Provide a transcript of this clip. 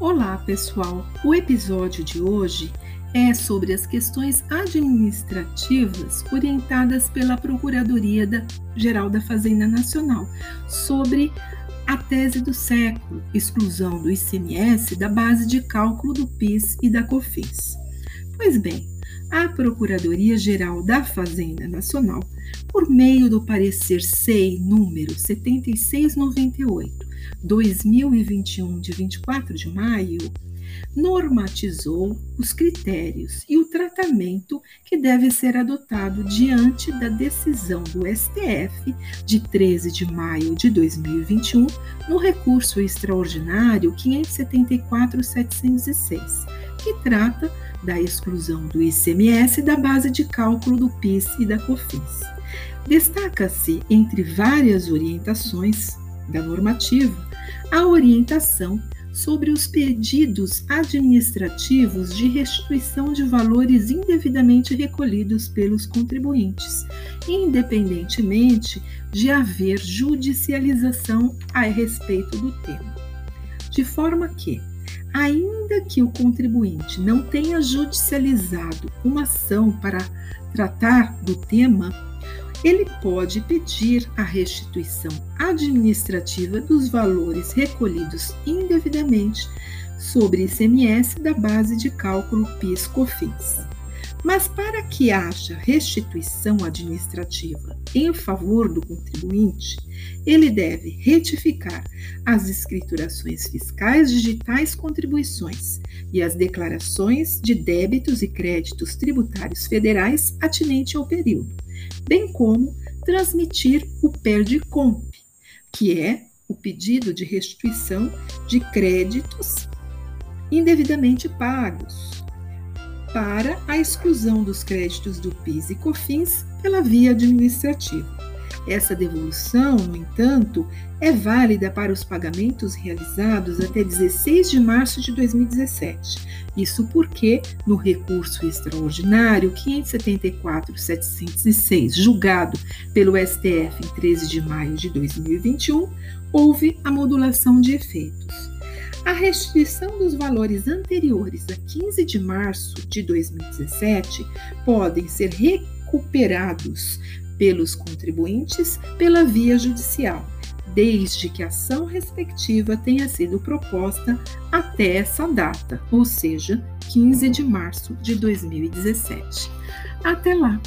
Olá, pessoal! O episódio de hoje é sobre as questões administrativas orientadas pela Procuradoria da Geral da Fazenda Nacional sobre a tese do século, exclusão do ICMS da base de cálculo do PIS e da COFINS. Pois bem, a Procuradoria-Geral da Fazenda Nacional, por meio do parecer SEI número 7698, 2021, de 24 de maio, normatizou os critérios e o tratamento que deve ser adotado diante da decisão do STF de 13 de maio de 2021 no recurso extraordinário 574-706, que trata da exclusão do ICMS da base de cálculo do PIS e da COFINS. Destaca-se, entre várias orientações da normativa, a orientação sobre os pedidos administrativos de restituição de valores indevidamente recolhidos pelos contribuintes, independentemente de haver judicialização a respeito do tema. De forma que, ainda que o contribuinte não tenha judicializado uma ação para tratar do tema, ele pode pedir a restituição administrativa dos valores recolhidos indevidamente sobre ICMS da base de cálculo PIS/COFINS. Mas para que haja restituição administrativa em favor do contribuinte, ele deve retificar as escriturações fiscais digitais contribuições e as declarações de débitos e créditos tributários federais atinente ao período, bem como transmitir o PERDICOMP, que é o pedido de restituição de créditos indevidamente pagos para a exclusão dos créditos do PIS e COFINS pela via administrativa. Essa devolução, no entanto, é válida para os pagamentos realizados até 16 de março de 2017. Isso porque, no recurso extraordinário 574-706, julgado pelo STF em 13 de maio de 2021, houve a modulação de efeitos. A restrição dos valores anteriores a 15 de março de 2017 podem ser recuperados pelos contribuintes pela via judicial, desde que a ação respectiva tenha sido proposta até essa data, ou seja, 15 de março de 2017. Até lá!